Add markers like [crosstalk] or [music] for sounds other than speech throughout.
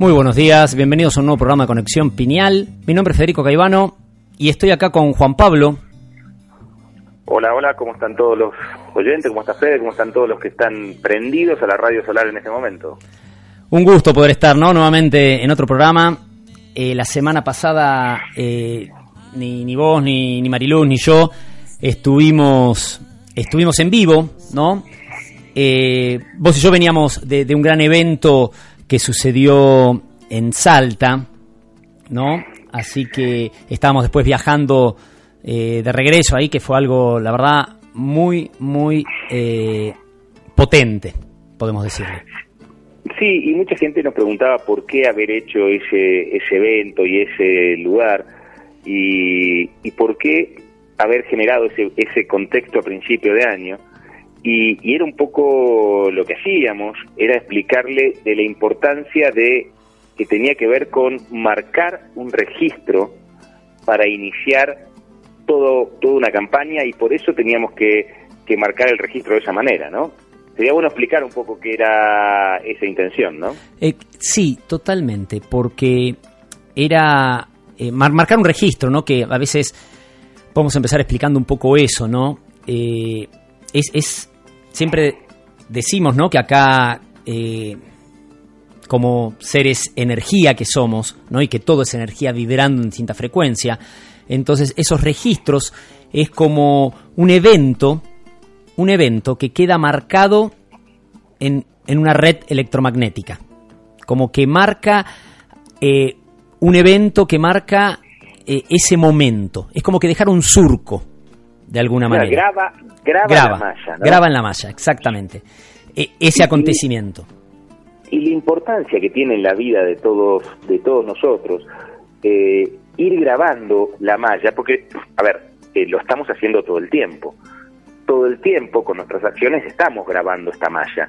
Muy buenos días, bienvenidos a un nuevo programa de Conexión Pineal. Mi nombre es Federico Caivano y estoy acá con Juan Pablo. Hola, hola, ¿cómo están todos los oyentes? ¿Cómo está Fede? ¿Cómo están todos los que están prendidos a la radio solar en este momento? Un gusto poder estar ¿no? nuevamente en otro programa. Eh, la semana pasada eh, ni, ni vos, ni, ni Mariluz, ni yo estuvimos, estuvimos en vivo, ¿no? Eh, vos y yo veníamos de, de un gran evento que sucedió en Salta, ¿no? Así que estábamos después viajando eh, de regreso ahí, que fue algo, la verdad, muy, muy eh, potente, podemos decirle. Sí, y mucha gente nos preguntaba por qué haber hecho ese, ese evento y ese lugar y, y por qué haber generado ese, ese contexto a principio de año. Y, era un poco lo que hacíamos, era explicarle de la importancia de que tenía que ver con marcar un registro para iniciar todo, toda una campaña y por eso teníamos que, que marcar el registro de esa manera, ¿no? Sería bueno explicar un poco qué era esa intención, ¿no? Eh, sí, totalmente, porque era eh, mar- marcar un registro, ¿no? Que a veces podemos empezar explicando un poco eso, ¿no? Eh, es, es- siempre decimos, ¿no? Que acá, eh, como seres energía que somos, ¿no? Y que todo es energía vibrando en distinta frecuencia. Entonces, esos registros es como un evento, un evento que queda marcado en, en una red electromagnética. Como que marca eh, un evento que marca eh, ese momento. Es como que dejar un surco, de alguna manera. graba, graba, graba, la malla, ¿no? graba en la malla, exactamente. E- ese Y- acontecimiento. y la importancia que tiene en la vida de todos de todos nosotros eh, ir grabando la malla porque a ver eh, lo estamos haciendo todo el tiempo todo el tiempo con nuestras acciones estamos grabando esta malla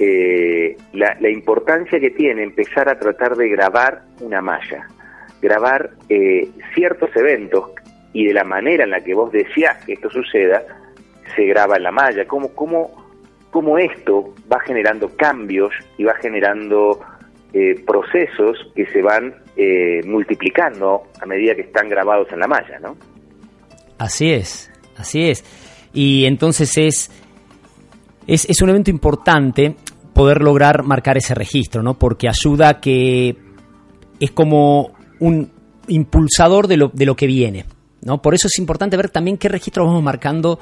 Eh, la, la importancia que tiene empezar a tratar de grabar una malla grabar eh, ciertos eventos y de la manera en la que vos decías que esto suceda se graba en la malla cómo cómo cómo esto va generando cambios y va generando eh, procesos que se van eh, multiplicando a medida que están grabados en la malla, ¿no? Así es, así es. Y entonces es, es, es un evento importante poder lograr marcar ese registro, ¿no? Porque ayuda a que es como un impulsador de lo, de lo que viene, ¿no? Por eso es importante ver también qué registro vamos marcando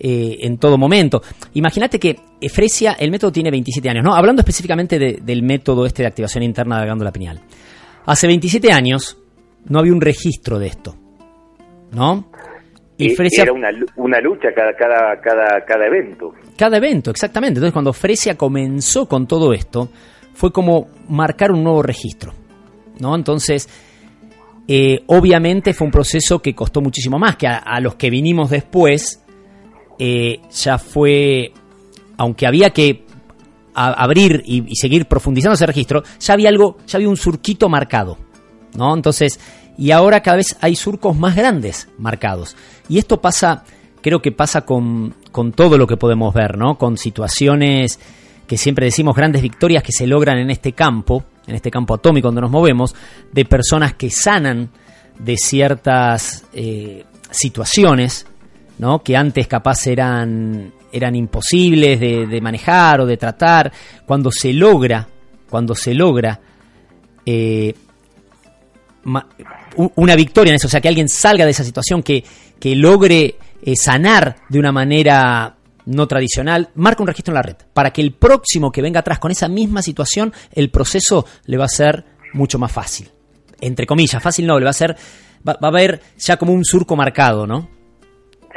eh, en todo momento. Imagínate que Efresia, el método tiene 27 años, ¿no? Hablando específicamente de- del método este de activación interna de la glándula pineal. Hace 27 años no había un registro de esto, ¿no? Y Fresia, Era una, una lucha cada, cada, cada, cada evento. cada evento, exactamente. Entonces, cuando Fresia comenzó con todo esto, fue como marcar un nuevo registro, ¿no? Entonces, eh, obviamente fue un proceso que costó muchísimo más que a, los que vinimos después. eh, ya fue, aunque había que abrir y, y seguir profundizando ese registro, ya había algo, ya había un surquito marcado, ¿no? Entonces, y ahora cada vez hay surcos más grandes marcados. Y esto pasa, creo que pasa con, con todo lo que podemos ver, ¿no? Con situaciones que siempre decimos grandes victorias que se logran en este campo, en este campo atómico donde nos movemos, de personas que sanan de ciertas eh, situaciones, ¿no? Que antes capaz eran, eran imposibles de, manejar o de tratar. Cuando se logra, cuando se logra eh, una victoria en eso, o sea, que alguien salga de esa situación, que, que logre eh, sanar de una manera no tradicional, marca un registro en la red, para que el próximo que venga atrás con esa misma situación, el proceso le va a ser mucho más fácil. Entre comillas, fácil no, le va a ser, va, a haber ya como un surco marcado, ¿no?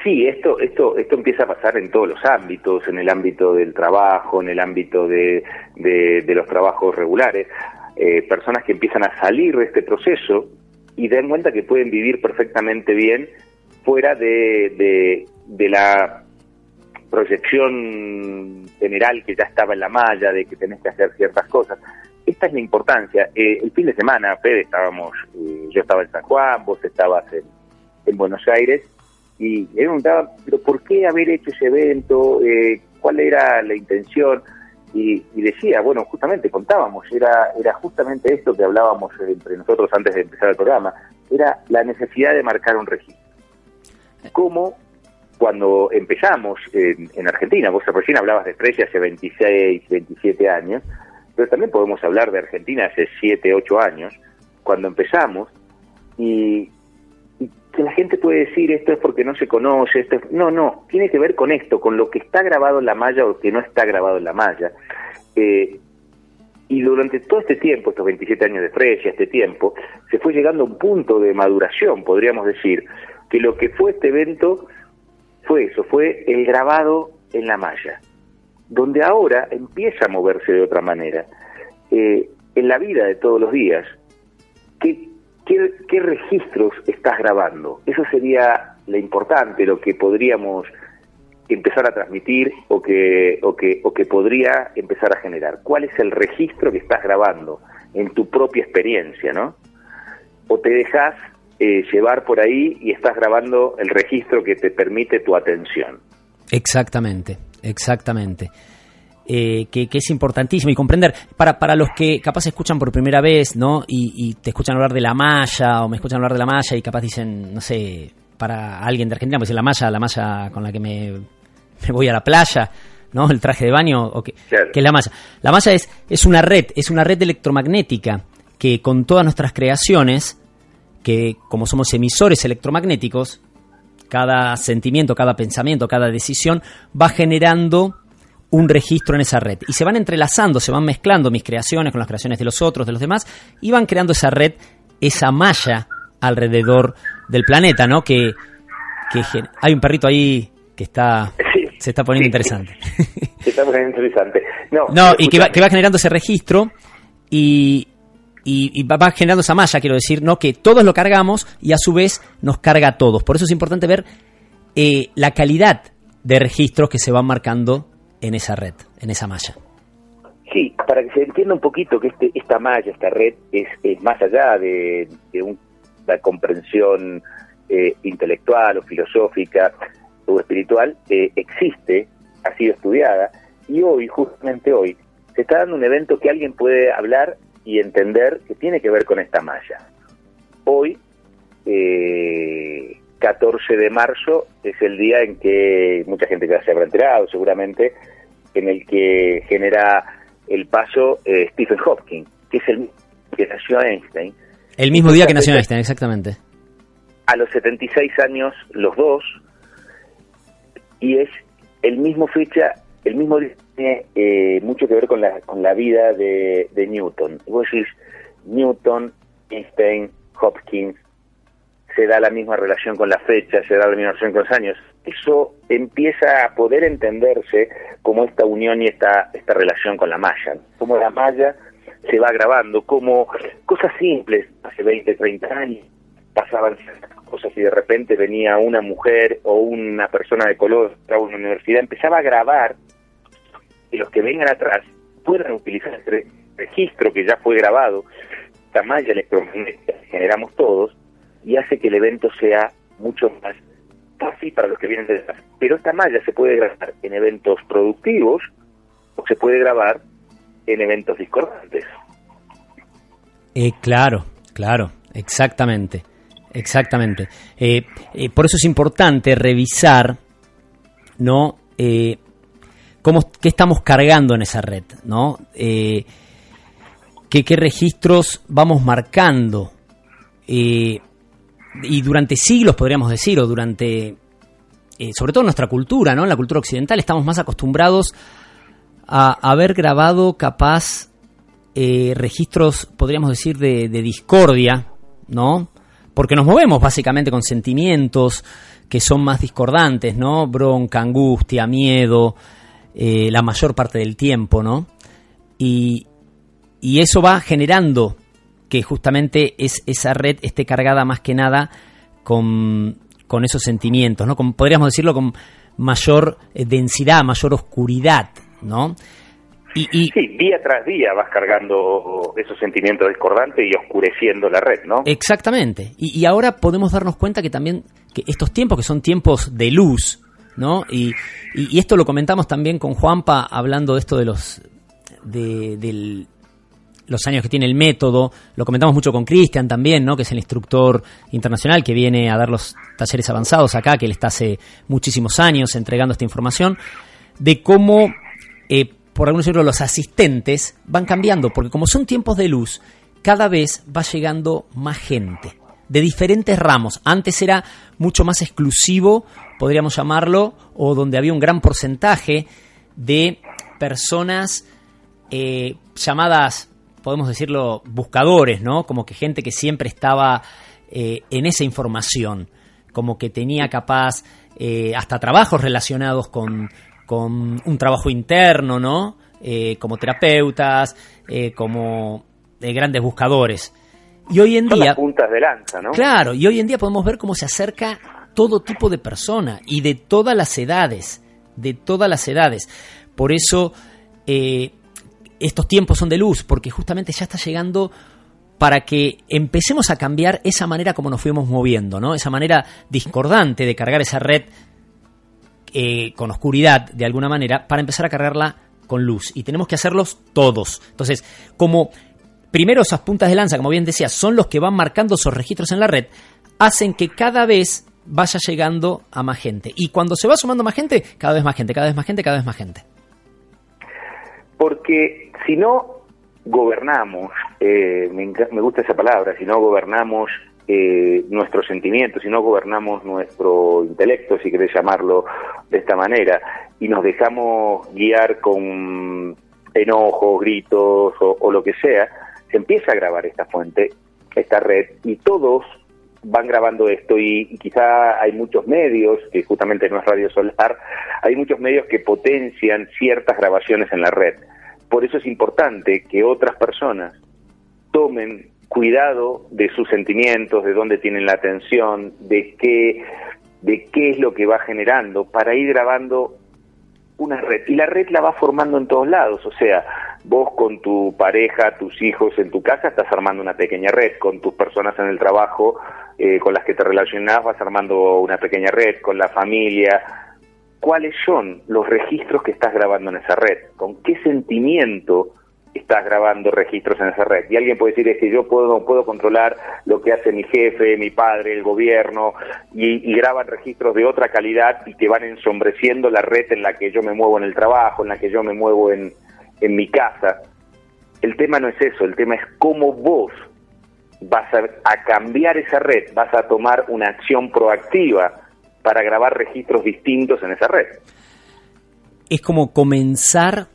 Sí, esto, esto, esto empieza a pasar en todos los ámbitos, en el ámbito del trabajo, en el ámbito de, de, los trabajos regulares, eh, personas que empiezan a salir de este proceso y den cuenta que pueden vivir perfectamente bien fuera de, de, la proyección general que ya estaba en la malla, de que tenés que hacer ciertas cosas. Esta es la importancia. Eh, el fin de semana, Fede, estábamos, eh, yo estaba en San Juan, vos estabas en, en Buenos Aires, y me preguntaba, pero ¿por qué haber hecho ese evento? Eh, ¿Cuál era la intención? Y, decía, bueno, justamente contábamos, era, era justamente esto que hablábamos entre nosotros antes de empezar el programa, era la necesidad de marcar un registro. Como cuando empezamos en, Argentina, vos recién hablabas de Estrella hace 26, 27 años, pero también podemos hablar de Argentina hace 7, 8 años, cuando empezamos, y, que la gente puede decir esto es porque no se conoce, esto no, no, tiene que ver con esto, con lo que está grabado en la malla o que no está grabado en la malla. Eh, y durante todo este tiempo, estos 27 años de Fresia, este tiempo, se fue llegando a un punto de maduración, podríamos decir, que lo que fue este evento fue eso, fue el grabado en la malla, donde ahora empieza a moverse de otra manera. Eh, en la vida de todos los días, ¿qué, ¿qué, registros estás grabando? Eso sería lo importante, lo que podríamos empezar a transmitir o que, o que, o que podría empezar a generar. ¿Cuál es el registro que estás grabando en tu propia experiencia, no? O te dejas eh, llevar por ahí y estás grabando el registro que te permite tu atención. Exactamente, exactamente. Eh, que, es importantísimo y comprender para, para los que capaz escuchan por primera vez, ¿no? Y, te escuchan hablar de la malla o me escuchan hablar de la malla y capaz dicen, no sé, para alguien de Argentina, pues la malla, la malla con la que [laughs] me, voy a la playa, ¿no? El traje de baño, o que, es la malla. La malla es, es una red, es una red electromagnética que con todas nuestras creaciones, que como somos emisores electromagnéticos, cada sentimiento, cada pensamiento, cada decisión va generando un registro en esa red. Y se van entrelazando, se van mezclando mis creaciones con las creaciones de los otros, de los demás, y van creando esa red, esa malla alrededor del planeta, ¿no? Que, hay un perrito ahí que está se está poniendo interesante. Se está poniendo interesante. No, y que va, que va, generando ese registro y, y, va, generando esa malla, quiero decir, ¿no? Que todos lo cargamos y a su vez nos carga a todos. Por eso es importante ver eh, la calidad de registros que se van marcando en esa red, en esa malla. Sí, para que se entienda un poquito que este, esta malla, esta red, es, más allá de, una comprensión eh, intelectual o filosófica o espiritual, eh, existe, ha sido estudiada, y hoy, justamente hoy, se está dando un evento que alguien puede hablar y entender que tiene que ver con esta malla. Hoy, eh, 14 de marzo es el día en que mucha gente ya se habrá enterado seguramente, en el que genera el paso eh, Stephen Hawking, que es el que nació Einstein. El mismo día que nació Einstein, exactamente. A los 76 años los dos, y es el mismo fecha, el mismo tiene eh, mucho que ver con la, con la vida de, de Newton. Vos decís, Newton, Einstein, Hopkins, se da la misma relación con la fecha, se da la misma relación con los años. Eso empieza a poder entenderse como esta unión y esta, esta relación con la malla, como la malla se va grabando, como cosas simples, hace 20, 30 años pasaban cosas y de repente venía una mujer o una persona de color a una universidad, empezaba a grabar y los que vengan atrás puedan utilizar este registro que ya fue grabado, esta malla electromagnética que generamos todos, y hace que el evento sea mucho más fácil para los que vienen detrás. Pero esta malla se puede grabar en eventos productivos o se puede grabar en eventos discordantes. Eh, claro, claro, exactamente, exactamente. Eh, eh, por eso es importante revisar, ¿no? Eh, cómo, qué estamos cargando en esa red, ¿no? qué, qué registros vamos marcando y durante siglos, podríamos decir, o durante, eh, sobre todo en nuestra cultura, ¿no? En la cultura occidental estamos más acostumbrados a haber grabado capaz eh, registros, podríamos decir, de, discordia, ¿no? porque nos movemos básicamente con sentimientos que son más discordantes, ¿no? Bronca, angustia, miedo, eh, la mayor parte del tiempo, ¿no? Y, y eso va generando que justamente es, esa red esté cargada más que nada con, con esos sentimientos, ¿no? Con, podríamos decirlo con mayor eh, densidad, mayor oscuridad, ¿no? Y, sí, día tras día vas cargando esos sentimientos discordantes y oscureciendo la red, ¿no? Exactamente. Y, y, ahora podemos darnos cuenta que también que estos tiempos, que son tiempos de luz, ¿no? Y, y, esto lo comentamos también con Juanpa, hablando de esto de los, de, del, los años que tiene el método, lo comentamos mucho con Cristian también, ¿no? que es el instructor internacional que viene a dar los talleres avanzados acá, que él está hace muchísimos años entregando esta información, de cómo, eh, por algunos decirlo, los asistentes van cambiando, porque como son tiempos de luz, cada vez va llegando más gente, de diferentes ramos. Antes era mucho más exclusivo, podríamos llamarlo, o donde había un gran porcentaje de personas eh, llamadas podemos decirlo, buscadores, ¿no? Como que gente que siempre estaba eh, en esa información, como que tenía capaz eh, hasta trabajos relacionados con, con, un trabajo interno, ¿no? Como terapeutas, como grandes buscadores. Y hoy en día... puntas de lanza, ¿no? Claro, y hoy en día podemos ver cómo se acerca todo tipo de persona y de todas las edades, de todas las edades. Por eso estos tiempos son de luz, porque justamente ya está llegando para que empecemos a cambiar esa manera como nos fuimos moviendo, ¿no? Esa manera discordante de cargar esa red eh, con oscuridad, de alguna manera, para empezar a cargarla con luz. Y tenemos que hacerlos todos. Entonces, como primero esas puntas de lanza, como bien decía, son los que van marcando esos registros en la red, hacen que cada vez vaya llegando a más gente. Y cuando se va sumando más gente, cada vez más gente, cada vez más gente, cada vez más gente. Porque si no gobernamos, eh, me, gusta esa palabra, si no gobernamos eh, nuestros sentimientos, si no gobernamos nuestro intelecto, si querés llamarlo de esta manera, y nos dejamos guiar con enojos, gritos o, o lo que sea, se empieza a grabar esta fuente, esta red, y todos van grabando esto y, quizá hay muchos medios, que justamente no es Radio Solar, hay muchos medios que potencian ciertas grabaciones en la red. Por eso es importante que otras personas tomen cuidado de sus sentimientos, de dónde tienen la atención, de qué, de qué es lo que va generando, para ir grabando una red. Y la red la va formando en todos lados, o sea, vos con tu pareja, tus hijos en tu casa estás armando una pequeña red, con tus personas en el trabajo eh, con las que te relacionás vas armando una pequeña red, con la familia. ¿Cuáles son los registros que estás grabando en esa red? ¿Con qué sentimiento estás grabando registros en esa red? Y alguien puede decir, es que yo puedo, puedo controlar lo que hace mi jefe, mi padre, el gobierno, y, y graban registros de otra calidad y que van ensombreciendo la red en la que yo me muevo en el trabajo, en la que yo me muevo en, en mi casa. El tema no es eso, el tema es cómo vos vas a, cambiar esa red, vas a tomar una acción proactiva para grabar registros distintos en esa red. Es como comenzar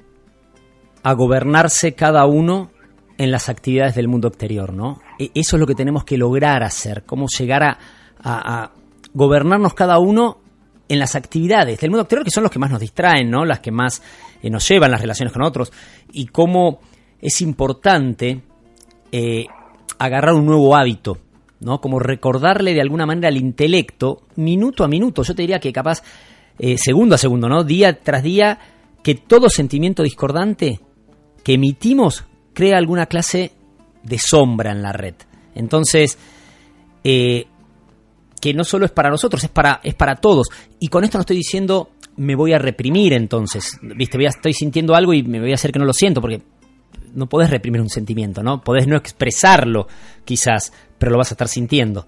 a gobernarse cada uno en las actividades del mundo exterior, ¿no? E, eso es lo que tenemos que lograr hacer, cómo llegar a, gobernarnos cada uno en las actividades del mundo exterior, que son los que más nos distraen, ¿no? Las que más eh, nos llevan las relaciones con otros, y cómo es importante eh, agarrar un nuevo hábito, ¿no? Como recordarle de alguna manera al intelecto, minuto a minuto, yo te diría que capaz, eh, segundo a segundo, ¿no? Día tras día, que todo sentimiento discordante que emitimos crea alguna clase de sombra en la red. Entonces, eh, que no solo es para nosotros, es para, es para todos. Y con esto no estoy diciendo me voy a reprimir entonces, viste, voy a, estoy sintiendo algo y me voy a hacer que no lo siento, porque no podés reprimir un sentimiento, ¿no? Podés no expresarlo, quizás, pero lo vas a estar sintiendo.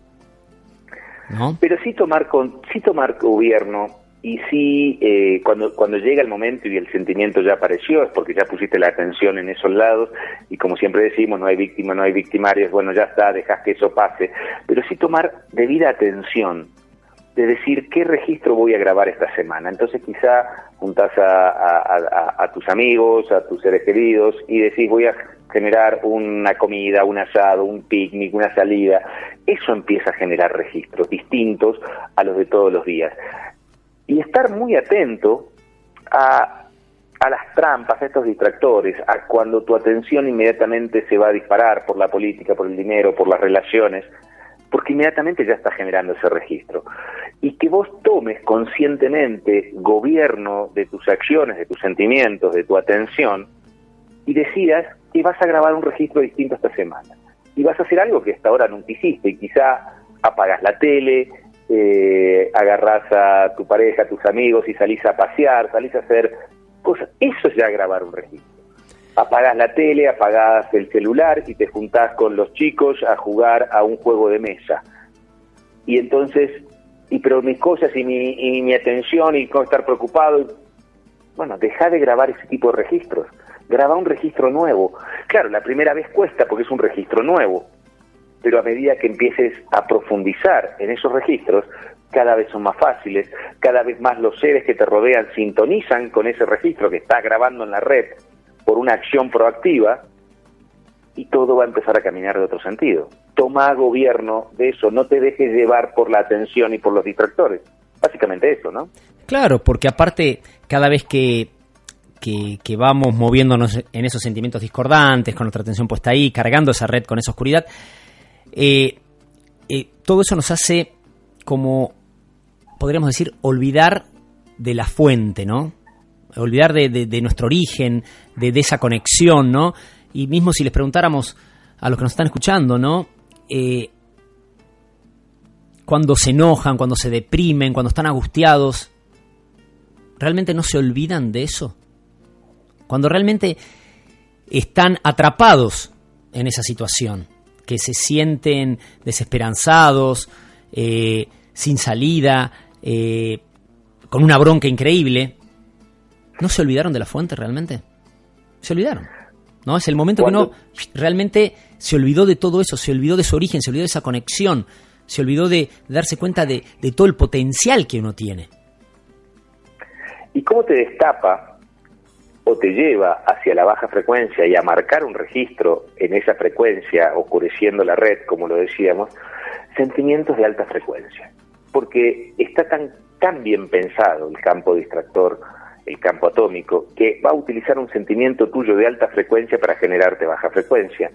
¿no? Pero sí tomar, con, sí tomar gobierno y sí, eh, cuando, cuando llega el momento y el sentimiento ya apareció, es porque ya pusiste la atención en esos lados y como siempre decimos, no hay víctima, no hay victimarios, bueno, ya está, dejas que eso pase, pero sí tomar debida atención de decir qué registro voy a grabar esta semana. Entonces quizá juntas a, tus amigos, a tus seres queridos y decís voy a generar una comida, un asado, un picnic, una salida, eso empieza a generar registros distintos a los de todos los días. Y estar muy atento a, a las trampas, a estos distractores, a cuando tu atención inmediatamente se va a disparar por la política, por el dinero, por las relaciones, porque inmediatamente ya está generando ese registro. Y que vos tomes conscientemente gobierno de tus acciones, de tus sentimientos, de tu atención, y decidas que vas a grabar un registro distinto esta semana. Y vas a hacer algo que hasta ahora nunca hiciste, y quizá apagas la tele, eh, agarrás a tu pareja, a tus amigos y salís a pasear, salís a hacer cosas. Eso es ya grabar un registro apagás la tele, apagás el celular y te juntás con los chicos a jugar a un juego de mesa. Y entonces, y pero mis cosas y mi, y mi atención y cómo estar preocupado, bueno, deja de grabar ese tipo de registros. Graba un registro nuevo. Claro, la primera vez cuesta porque es un registro nuevo, pero a medida que empieces a profundizar en esos registros, cada vez son más fáciles, cada vez más los seres que te rodean sintonizan con ese registro que estás grabando en la red por una acción proactiva y todo va a empezar a caminar de otro sentido. Toma gobierno de eso, no te dejes llevar por la atención y por los distractores. Básicamente eso, ¿no? Claro, porque aparte, cada vez que, que, vamos moviéndonos en esos sentimientos discordantes, con nuestra atención puesta ahí, cargando esa red con esa oscuridad, eh, eh, todo eso nos hace como, podríamos decir, olvidar de la fuente, ¿no? olvidar de, nuestro origen, de, esa conexión, ¿no? Y mismo si les preguntáramos a los que nos están escuchando, ¿no? Eh, cuando se enojan, cuando se deprimen, cuando están angustiados, ¿realmente no se olvidan de eso? Cuando realmente están atrapados en esa situación, que se sienten desesperanzados, eh, sin salida, eh, con una bronca increíble, ¿No se olvidaron de la fuente realmente? Se olvidaron. ¿No? Es el momento que uno realmente se olvidó de todo eso, se olvidó de su origen, se olvidó de esa conexión, se olvidó de, darse cuenta de, todo el potencial que uno tiene. ¿Y cómo te destapa o te lleva hacia la baja frecuencia y a marcar un registro en esa frecuencia, oscureciendo la red, como lo decíamos, sentimientos de alta frecuencia? Porque está tan, tan bien pensado el campo distractor el campo atómico, que va a utilizar un sentimiento tuyo de alta frecuencia para generarte baja frecuencia.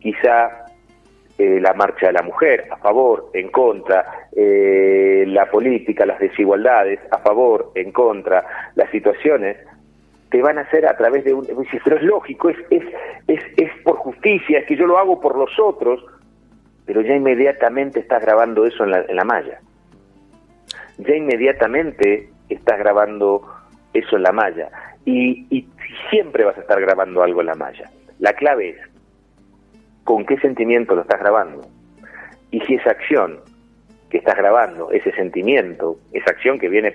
Quizá eh, la marcha de la mujer, a favor, en contra, eh, la política, las desigualdades, a favor, en contra, las situaciones, te van a hacer a través de un... Pero es lógico, es, es, es, es por justicia, es que yo lo hago por los otros, pero ya inmediatamente estás grabando eso en la, en la malla. Ya inmediatamente estás grabando eso en la malla. Y, siempre vas a estar grabando algo en la malla. La clave es con qué sentimiento lo estás grabando. Y si esa acción que estás grabando, ese sentimiento, esa acción que viene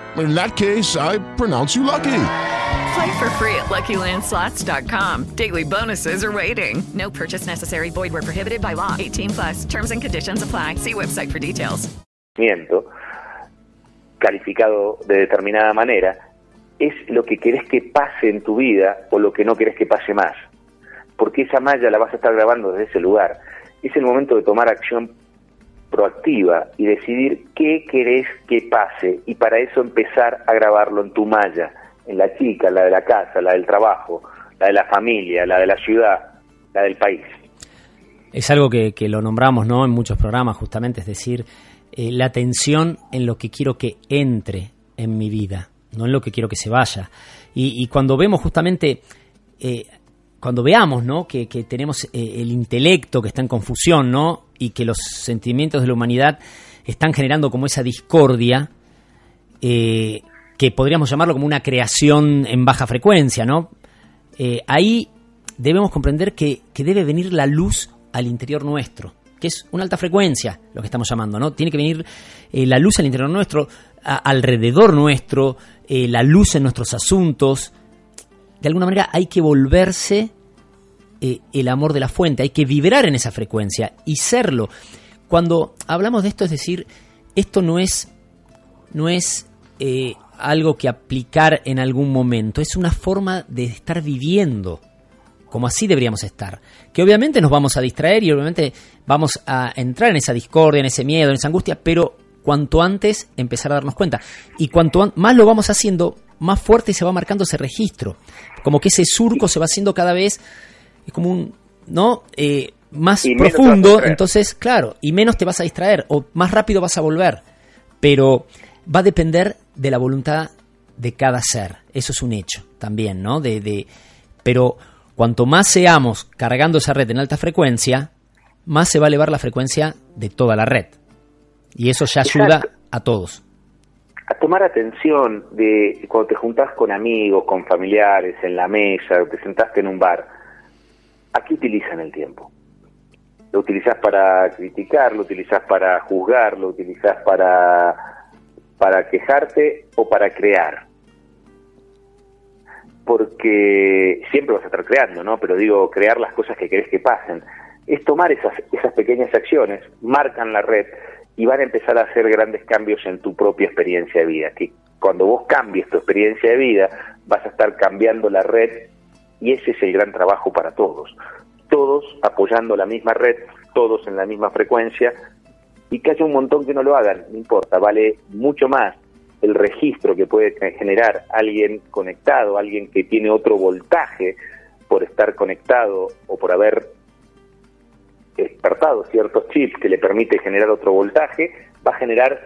In that case, I pronounce you lucky. Play for free at LuckyLandSlots.com. Daily bonuses are waiting. No purchase necessary. Void where prohibited by law. 18 plus. Terms and conditions apply. See website for details. Calificado de determinada manera es lo que querés que pase en tu vida o lo que no querés que pase más. porque esa malla la vas a estar grabando desde ese lugar. Es el momento de tomar acción proactiva y decidir qué querés que pase y para eso empezar a grabarlo en tu malla, en la chica, la de la casa, la del trabajo, la de la familia, la de la ciudad, la del país. Es algo que, lo nombramos ¿no? en muchos programas justamente, es decir, eh, la atención en lo que quiero que entre en mi vida. no en lo que quiero que se vaya. Y, cuando vemos justamente, eh, cuando veamos ¿no? que, tenemos eh, el intelecto que está en confusión, ¿no? Y que los sentimientos de la humanidad están generando como esa discordia, eh, que podríamos llamarlo como una creación en baja frecuencia, ¿no? ahí debemos comprender que, que debe venir la luz al interior nuestro que es una alta frecuencia, lo que estamos llamando, ¿no? Tiene que venir eh, la luz al interior nuestro, alrededor nuestro, eh, la luz en nuestros asuntos. De alguna manera hay que volverse eh, el amor de la fuente, hay que vibrar en esa frecuencia y serlo. Cuando hablamos de esto, es decir, esto no es, no es algo que aplicar en algún momento, es una forma de estar viviendo como así deberíamos estar. Que obviamente nos vamos a distraer y obviamente vamos a entrar en esa discordia, en ese miedo, en esa angustia, pero cuanto antes empezar a darnos cuenta. Y cuanto más lo vamos haciendo, más fuerte se va marcando ese registro. Como que ese surco se va haciendo cada vez como un, ¿no? Eh, más profundo, entonces, claro, y menos te vas a distraer o más rápido vas a volver. Pero va a depender de la voluntad de cada ser. Eso es un hecho también, ¿no? De, de, pero Cuanto más seamos cargando esa red en alta frecuencia, más se va a elevar la frecuencia de toda la red. Y eso ya ayuda a todos. A tomar atención de cuando te juntás con amigos, con familiares, en la mesa, te sentaste en un bar. ¿A qué utilizan el tiempo? ¿Lo utilizás para criticar, lo utilizás para juzgar, lo utilizás para, para quejarte o para crear? porque siempre vas a estar creando, ¿no? Pero digo, crear las cosas que querés que pasen. Es tomar esas, esas pequeñas acciones, marcan la red y van a empezar a hacer grandes cambios en tu propia experiencia de vida. Que cuando vos cambies tu experiencia de vida, vas a estar cambiando la red y ese es el gran trabajo para todos. Todos apoyando la misma red, todos en la misma frecuencia y que haya un montón que no lo hagan, no importa, vale mucho más el registro que puede generar alguien conectado, alguien que tiene otro voltaje por estar conectado o por haber despertado ciertos chips que le permite generar otro voltaje, va a generar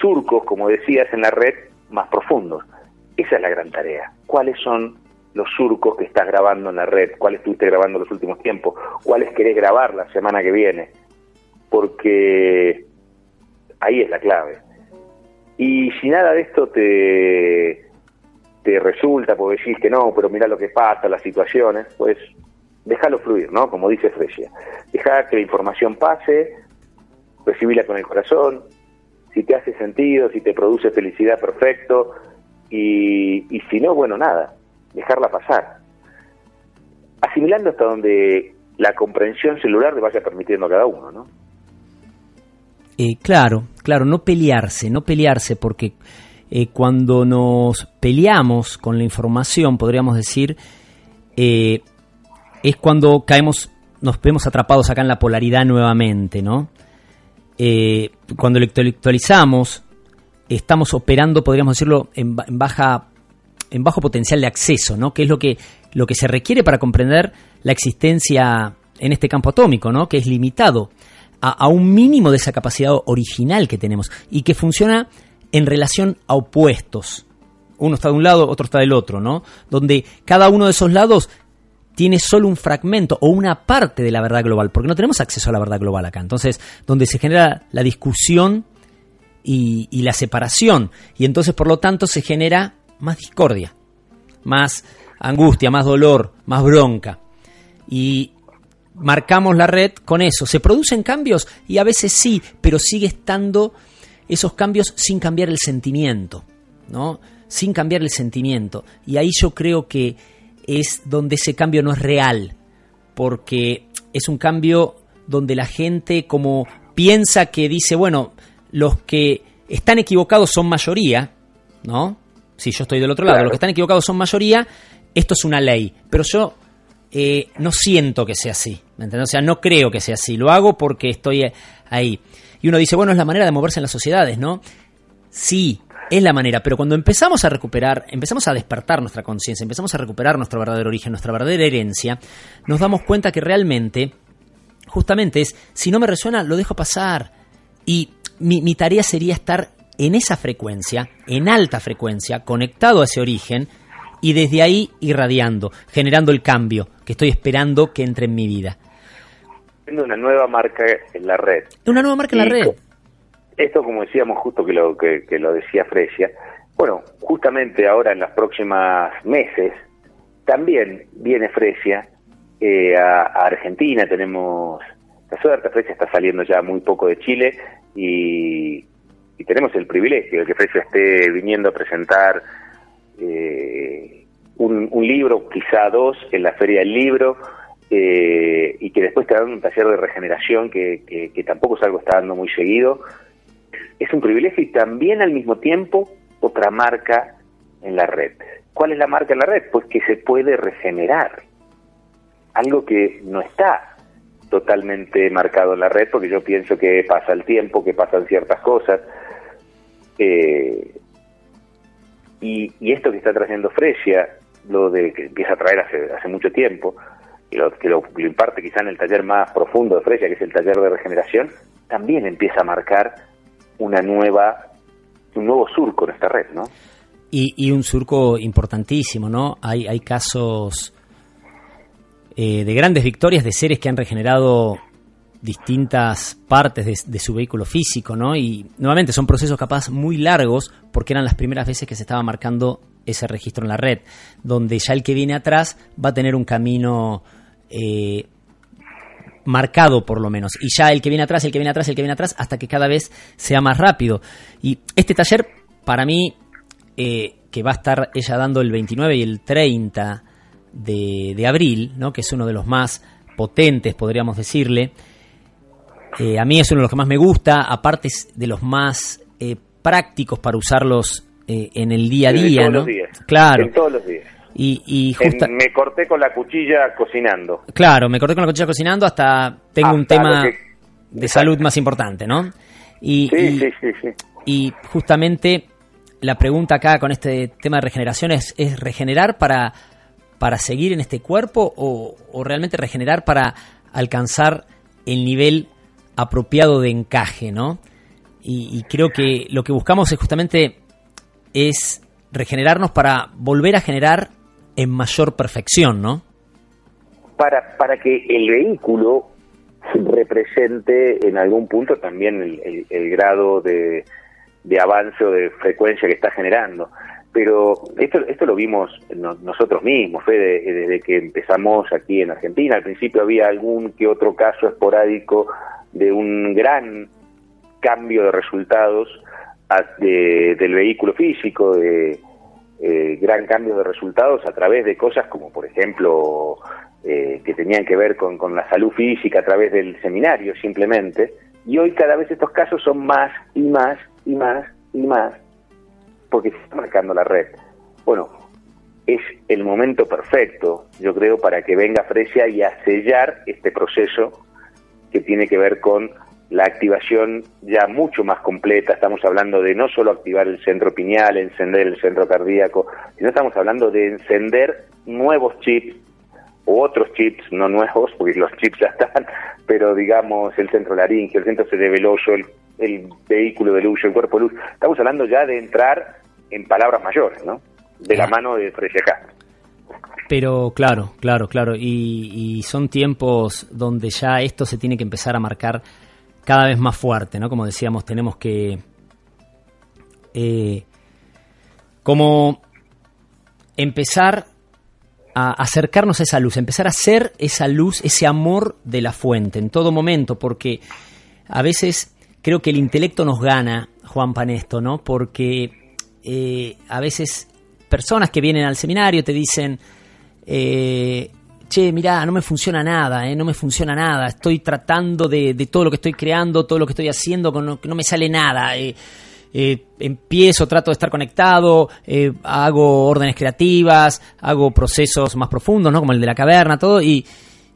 surcos, como decías, en la red más profundos. Esa es la gran tarea. ¿Cuáles son los surcos que estás grabando en la red? ¿Cuáles estuviste grabando los últimos tiempos? ¿Cuáles querés grabar la semana que viene? Porque ahí es la clave y si nada de esto te, te resulta, porque decís que no, pero mira lo que pasa, las situaciones, pues déjalo fluir, ¿no? Como dice Fresia. Deja que la información pase, recibirla con el corazón, si te hace sentido, si te produce felicidad, perfecto, y, y si no, bueno, nada, dejarla pasar. Asimilando hasta donde la comprensión celular le vaya permitiendo a cada uno, ¿no? Eh, claro, claro, no pelearse, no pelearse, porque eh, cuando nos peleamos con la información, podríamos decir, eh, es cuando caemos, nos vemos atrapados acá en la polaridad nuevamente, ¿no? cuando intelectualizamos, estamos operando, podríamos decirlo, en, baja, en bajo potencial de acceso, ¿no? Que es lo que, lo que se requiere para comprender la existencia en este campo atómico, ¿no? Que es limitado a, un mínimo de esa capacidad original que tenemos y que funciona en relación a opuestos. Uno está de un lado, otro está del otro, ¿no? Donde cada uno de esos lados tiene solo un fragmento o una parte de la verdad global, porque no tenemos acceso a la verdad global acá. Entonces, donde se genera la discusión y, y la separación, y entonces, por lo tanto, se genera más discordia, más angustia, más dolor, más bronca. Y marcamos la red con eso. ¿Se producen cambios? Y a veces sí, pero sigue estando esos cambios sin cambiar el sentimiento, ¿no? Sin cambiar el sentimiento. Y ahí yo creo que es donde ese cambio no es real, porque es un cambio donde la gente como piensa que dice, bueno, los que están equivocados son mayoría, ¿no? Si yo estoy del otro lado, los que están equivocados son mayoría, esto es una ley, pero yo eh, no siento que sea así. ¿me O sea, no creo que sea así. Lo hago porque estoy eh, ahí. Y uno dice, bueno, es la manera de moverse en las sociedades, ¿no? Sí, es la manera, pero cuando empezamos a recuperar, empezamos a despertar nuestra conciencia, empezamos a recuperar nuestro verdadero origen, nuestra verdadera herencia, nos damos cuenta que realmente, justamente es, si no me resuena, lo dejo pasar. Y mi, mi tarea sería estar en esa frecuencia, en alta frecuencia, conectado a ese origen, y desde ahí irradiando, generando el cambio que estoy esperando que entre en mi vida. Una nueva marca en la red. Una nueva marca en la red. Esto, como decíamos, justo que lo, que, que lo decía Fresia, bueno, justamente ahora en los próximos meses, también viene Fresia eh, a, a Argentina, tenemos la suerte, Fresia está saliendo ya muy poco de Chile y, y tenemos el privilegio de que Fresia esté viniendo a presentar eh, un, libro, quizá dos, en la Feria del Libro, eh, y que después te dan un taller de regeneración que, que- que tampoco es algo que está dando muy seguido. Es un privilegio y también al mismo tiempo otra marca en la red. ¿Cuál es la marca en la red? Pues que se puede regenerar. Algo que no está totalmente marcado en la red, porque yo pienso que pasa el tiempo, que pasan ciertas cosas. Eh, y, esto que está trayendo Fresia, lo de que empieza a traer hace, hace mucho tiempo, y lo, que lo, lo imparte quizá en el taller más profundo de Fresia, que es el taller de regeneración, también empieza a marcar una nueva, un nuevo surco en esta red, ¿no? Y, y un surco importantísimo, ¿no? Hay, hay casos eh, de grandes victorias de seres que han regenerado distintas partes de, su vehículo físico, ¿no? Y nuevamente son procesos capaz muy largos porque eran las primeras veces que se estaba marcando ese registro en la red, donde ya el que viene atrás va a tener un camino eh, marcado por lo menos. Y ya el que viene atrás, el que viene atrás, el que viene atrás, hasta que cada vez sea más rápido. Y este taller, para mí, eh, que va a estar ella dando el 29 y el 30 de, de abril, ¿no? que es uno de los más potentes, podríamos decirle. Eh, a mí es uno de los que más me gusta, aparte es de los más eh, prácticos para usarlos eh, en el día a día, todos ¿no? los días. Claro. En todos los días. Y, y En- me corté con la cuchilla cocinando. Claro, me corté con la cuchilla cocinando hasta tengo un tema que- de salud más importante, ¿no? Y, Sí, y- sí, sí, sí. y justamente la pregunta acá con este tema de regeneración es, ¿es regenerar para, para seguir en este cuerpo o, o realmente regenerar para alcanzar el nivel apropiado de encaje, ¿no? Y, creo que lo que buscamos es justamente es regenerarnos para volver a generar en mayor perfección, ¿no? para, para que el vehículo represente en algún punto también el, grado de, de avance o de frecuencia que está generando. Pero esto, esto lo vimos no- nosotros mismos, Fede, desde que empezamos aquí en Argentina. Al principio había algún que otro caso esporádico de un gran cambio de resultados de- del vehículo físico, de eh, gran cambio de resultados a través de cosas como, por ejemplo, eh, que tenían que ver con, con la salud física a través del seminario simplemente. Y hoy cada vez estos casos son más y más y más y más, porque se está marcando la red. Bueno, es el momento perfecto, yo creo, para que venga Fresia y a sellar este proceso que tiene que ver con la activación ya mucho más completa. Estamos hablando de no solo activar el centro pineal, encender el centro cardíaco, sino estamos hablando de encender nuevos chips o otros chips, no nuevos, porque los chips ya están, [laughs] pero digamos el centro laringio, el centro cerebelloso, el, el vehículo de luz, el cuerpo de luz. Estamos hablando ya de entrar en palabras mayores, ¿no? De la mano de Fresia Castro. Pero claro, claro, claro. Y, son tiempos donde ya esto se tiene que empezar a marcar cada vez más fuerte, ¿no? Como decíamos, tenemos que... eh, como empezar a acercarnos a esa luz, empezar a ser esa luz, ese amor de la fuente en todo momento, porque a veces creo que el intelecto nos gana, Juan Panesto, ¿no? Porque eh, a veces personas que vienen al seminario te dicen, eh, che, mirá, no me funciona nada, eh, no me funciona nada, estoy tratando de, todo lo que estoy creando, todo lo que estoy haciendo, con no me sale nada. eh, empiezo, trato de estar conectado, hago órdenes creativas, hago procesos más profundos, ¿no? Como el de la caverna, todo, y,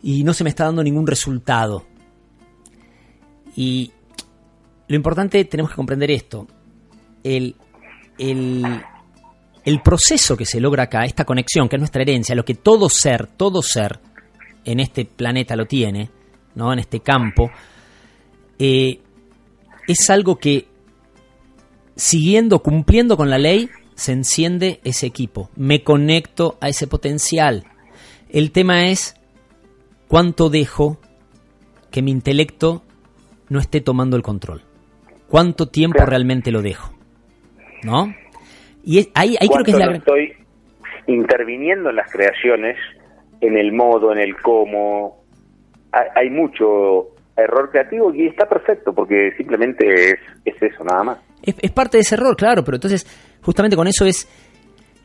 y no se me está dando ningún resultado. Y lo importante, tenemos que comprender esto. El, el, el proceso que se logra acá, esta conexión, que es nuestra herencia, lo que todo ser, todo ser en este planeta lo tiene, ¿no? En este campo, eh, es algo que siguiendo, cumpliendo con la ley, se enciende ese equipo. Me conecto a ese potencial. El tema es cuánto dejo que mi intelecto no esté tomando el control. ¿Cuánto tiempo realmente lo dejo? ¿No? Y es- ahí, ahí creo que es la ¿Cuánto gran- no estoy interviniendo en las creaciones, en el modo, en el cómo. Hay, hay mucho error creativo y está perfecto porque simplemente es, es eso, nada más. Es, es parte de ese error, claro, pero entonces justamente con eso es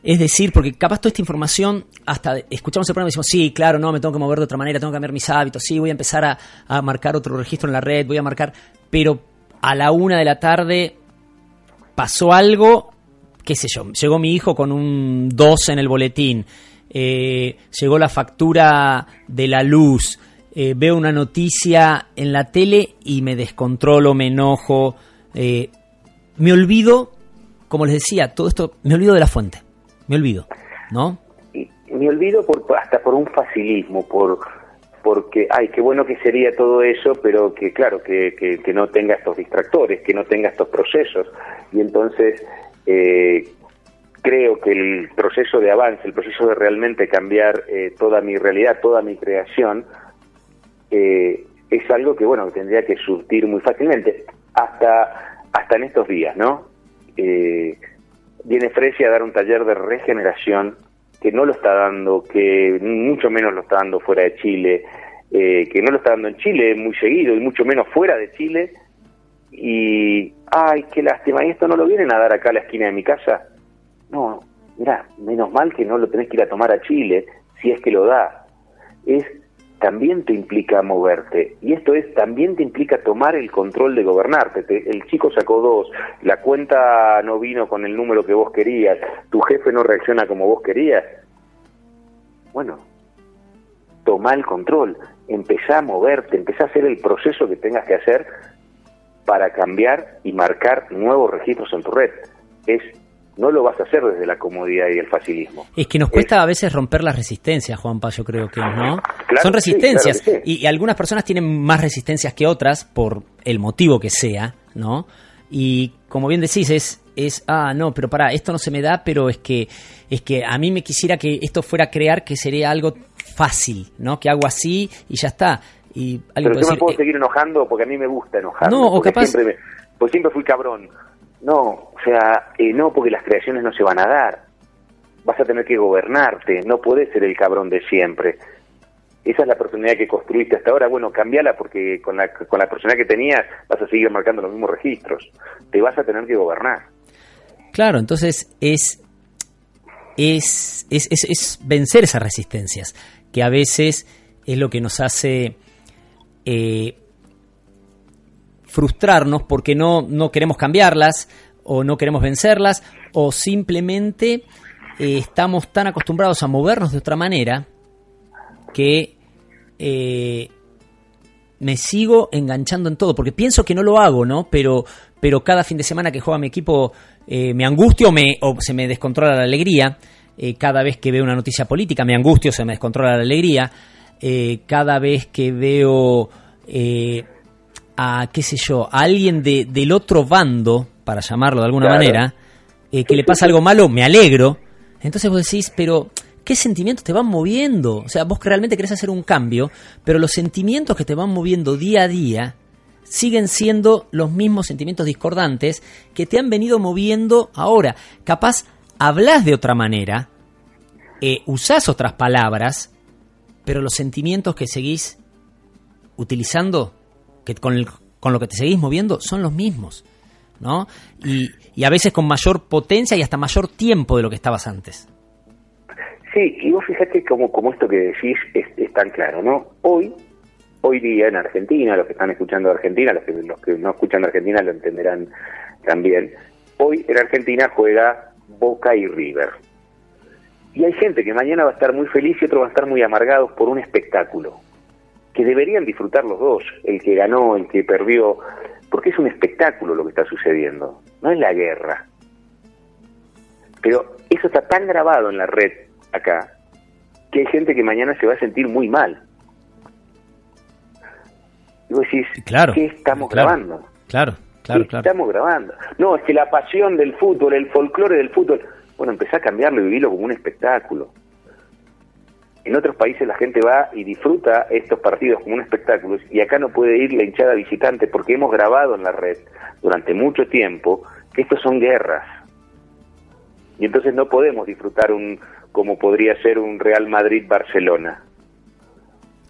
es decir, porque capaz toda esta información, hasta escuchamos el programa y decimos, sí, claro, no, me tengo que mover de otra manera, tengo que cambiar mis hábitos, sí, voy a empezar a, a marcar otro registro en la red, voy a marcar, pero a la una de la tarde pasó algo, qué sé yo, llegó mi hijo con un 2 en el boletín, eh, llegó la factura de la luz, eh, veo una noticia en la tele y me descontrolo, me enojo, eh, me olvido, como les decía, todo esto, me olvido de la fuente, me olvido, ¿no? Y me olvido por, hasta por un facilismo, por porque, ay, qué bueno que sería todo eso, pero que claro, que, que, que no tenga estos distractores, que no tenga estos procesos. Y entonces eh, creo que el proceso de avance, el proceso de realmente cambiar eh, toda mi realidad, toda mi creación, eh, es algo que, bueno, tendría que surtir muy fácilmente, hasta, hasta en estos días, ¿no? Eh, viene Fresia a dar un taller de regeneración que no lo está dando, que mucho menos lo está dando fuera de Chile, eh, que no lo está dando en Chile muy seguido y mucho menos fuera de Chile. Y, ay, qué lástima, ¿y esto no lo vienen a dar acá a la esquina de mi casa? No, mira, menos mal que no lo tenés que ir a tomar a Chile, si es que lo da. Es, también te implica moverte. Y esto es, también te implica tomar el control de gobernarte. Te- el chico sacó dos, la cuenta no vino con el número que vos querías, tu jefe no reacciona como vos querías. Bueno, toma el control, empezá a moverte, empezá a hacer el proceso que tengas que hacer para cambiar y marcar nuevos registros en tu red. Es no lo vas a hacer desde la comodidad y el facilismo. Es que nos cuesta a veces romper las resistencias, Juanpa, yo creo que, ¿no? Claro Son sí, resistencias. claro que y, y algunas personas tienen más resistencias que otras por el motivo que sea, ¿no? Y como bien decís, es, es ah, no, pero para, esto no se me da, pero es que, es que a mí me quisiera que esto fuera a crear que sería algo fácil, ¿no? Que hago así y ya está. Y alguien Pero puede yo me decir, puedo eh, seguir enojando porque a mí me gusta enojarme. No, o capaz- Siempre me- porque siempre fui cabrón. No, o sea, eh, no, porque las creaciones no se van a dar. Vas a tener que gobernarte, no podés ser el cabrón de siempre. Esa es la personalidad que construiste hasta ahora. Bueno, cambiala porque con la, con la personalidad que tenías vas a seguir marcando los mismos registros. Te vas a tener que gobernar. Claro, entonces es, es, es, es- es vencer esas resistencias, que a veces es lo que nos hace eh, frustrarnos porque no, no queremos cambiarlas o no queremos vencerlas o simplemente eh, estamos tan acostumbrados a movernos de otra manera que eh, me sigo enganchando en todo, porque pienso que no lo hago, ¿no? Pero, pero cada fin de semana que juega mi equipo me angustio me, o se me descontrola la alegría. Cada vez que veo una noticia política me angustio se me descontrola la alegría. Eh, cada vez que veo eh, a, qué sé yo, a alguien de, del otro bando, para llamarlo de alguna Claro. manera, eh, que le pasa algo malo, me alegro. Entonces vos decís, pero ¿qué sentimientos te van moviendo? O sea, vos que realmente querés hacer un cambio, pero los sentimientos que te van moviendo día a día siguen siendo los mismos sentimientos discordantes que te han venido moviendo ahora. Capaz hablas de otra manera, eh, usás otras palabras, pero los sentimientos que seguís utilizando, que con, el- con lo que te seguís moviendo, son los mismos. ¿no? Y, y a veces con mayor potencia y hasta mayor tiempo de lo que estabas antes. Sí, y vos fíjate como, como esto que decís es, tan claro, ¿no? Hoy, hoy día en Argentina, los que están escuchando de Argentina, los que, los que no escuchan Argentina lo entenderán también, hoy en Argentina juega Boca y River. Y hay gente que mañana va a estar muy feliz y otros van a estar muy amargados por un espectáculo, que deberían disfrutar los dos, el que ganó, el que perdió, porque es un espectáculo lo que está sucediendo, no es la guerra. Pero eso está tan grabado en la red acá que hay gente que mañana se va a sentir muy mal. Y vos decís, Claro, ¿qué estamos claro. grabando? Claro, claro, claro. Estamos grabando. No, es que la pasión del fútbol, el folclore del fútbol, bueno, empecé a cambiarlo y vivirlo como un espectáculo. En otros países la gente va y disfruta estos partidos como un espectáculo y acá no puede ir la hinchada visitante porque hemos grabado en la red durante mucho tiempo que estos son guerras. Y entonces no podemos disfrutar un como podría ser un Real Madrid-Barcelona.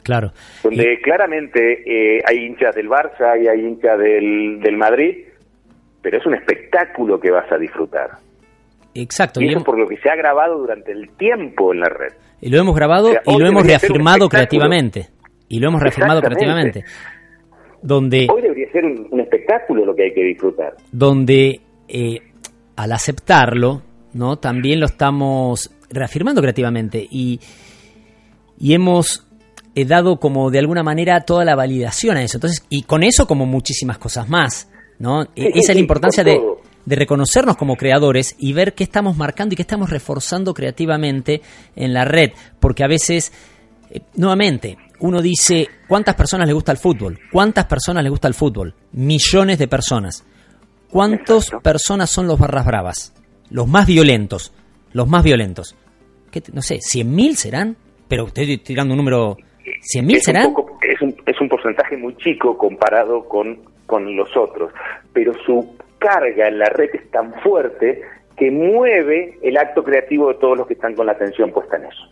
Claro. Donde claramente eh, hay hinchas del Barça y hay hinchas del, del Madrid, pero es un espectáculo que vas a disfrutar. Exacto. Y eso por lo que se ha grabado durante el tiempo en la red. Y lo hemos grabado O sea, y lo hemos reafirmado creativamente. Y lo hemos reafirmado creativamente. Donde, Hoy debería ser un, un espectáculo lo que hay que disfrutar. donde eh, al aceptarlo, ¿no? También lo estamos reafirmando creativamente. Y, y hemos eh, dado como de alguna manera toda la validación a eso. Entonces, y con eso como muchísimas cosas más, ¿no? Sí, sí, Esa es la importancia por de, todo. De reconocernos como creadores y ver qué estamos marcando y qué estamos reforzando creativamente en la red. Porque a veces, eh, nuevamente, uno dice, ¿cuántas personas le gusta el fútbol? ¿Cuántas personas le gusta el fútbol? Millones de personas. ¿Cuántas personas son los barras bravas? Los más violentos. Los más violentos. ¿Qué te- no sé, ¿100.000 serán? Pero estoy tirando un número... ¿100.000 es serán? Un poco- es, un, es un porcentaje muy chico comparado con, con los otros, pero su carga en la red es tan fuerte que mueve el acto creativo de todos los que están con la atención puesta en eso.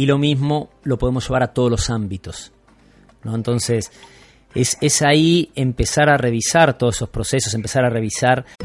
y lo mismo lo podemos llevar a todos los ámbitos. ¿no? Entonces, es, es ahí empezar a revisar todos esos procesos, empezar a revisar.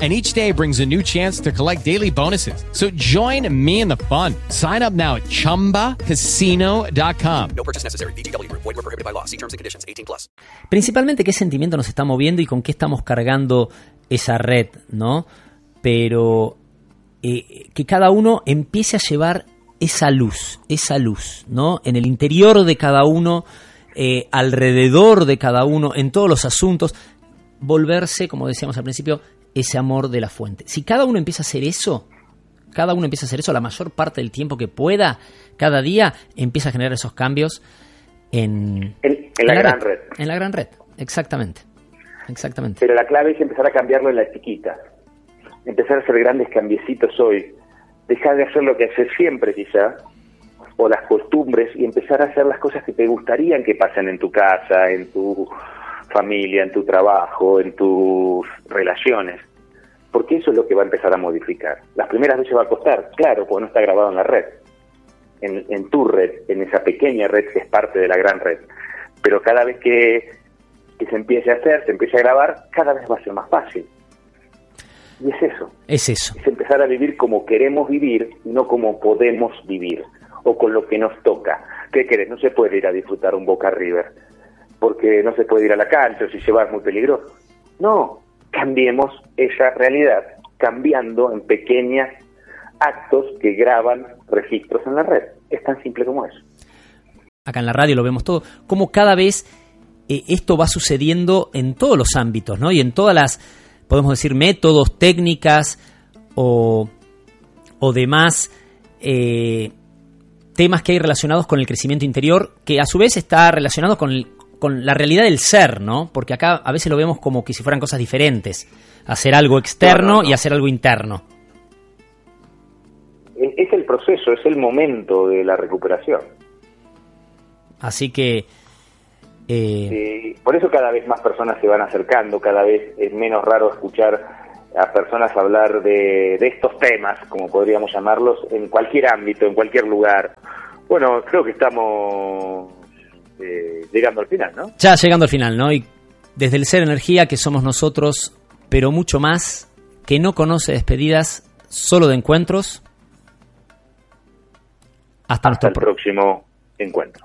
And each day brings a new chance to collect daily bonuses. So join me in the fun. Sign up now at chumbacasino.com. No purchase necessary. VGW Group. Void were prohibited by law. See terms and conditions. 18 plus. Principalmente qué sentimiento nos está moviendo y con qué estamos cargando esa red, ¿no? Pero eh, que cada uno empiece a llevar esa luz, esa luz, ¿no? En el interior de cada uno, eh, alrededor de cada uno, en todos los asuntos, volverse, como decíamos al principio, ese amor de la fuente. Si cada uno empieza a hacer eso, cada uno empieza a hacer eso la mayor parte del tiempo que pueda, cada día empieza a generar esos cambios en, En, en la, gran red. En la gran red, exactamente. Exactamente. Pero la clave es empezar a cambiarlo en la chiquita. Empezar a hacer grandes cambiecitos hoy. Dejar de hacer lo que haces siempre quizá, o las costumbres, y empezar a hacer las cosas que te gustarían que pasen en tu casa, en tu familia, en tu trabajo, en tus relaciones. Porque eso es lo que va a empezar a modificar. Las primeras veces va a costar, claro, porque no está grabado en la red, en, en tu red, en esa pequeña red que es parte de la gran red. Pero cada vez que, que se empiece a hacer, se empiece a grabar, cada vez va a ser más fácil. Y es eso, Es eso. es empezar a vivir como queremos vivir, no como podemos vivir, o con lo que nos toca. ¿Qué querés? No se puede ir a disfrutar un Boca River, porque no se puede ir a la cancha, o si se va es muy peligroso. No, cambiemos esa realidad, cambiando en pequeños actos que graban registros en la red. Es tan simple como eso. Acá en la radio lo vemos todo. Como cada vez eh, esto va sucediendo en todos los ámbitos, ¿no? Y en todas las, podemos decir, métodos, técnicas o, o demás eh, temas que hay relacionados con el crecimiento interior, que a su vez está relacionado con, el- con la realidad del ser, ¿no? Porque acá a veces lo vemos como que si fueran cosas diferentes. Hacer algo externo No, no, no. y hacer algo interno. Es el proceso, es el momento de la recuperación. Así que... eh, Eh, por eso cada vez más personas se van acercando, cada vez es menos raro escuchar a personas hablar de, de estos temas, como podríamos llamarlos, en cualquier ámbito, en cualquier lugar. Bueno, creo que estamos eh, llegando al final, ¿no? Ya llegando al final, ¿no? Y desde el ser energía que somos nosotros, pero mucho más, que no conoce despedidas, solo de encuentros. Hasta, Hasta nuestro el próximo encuentro.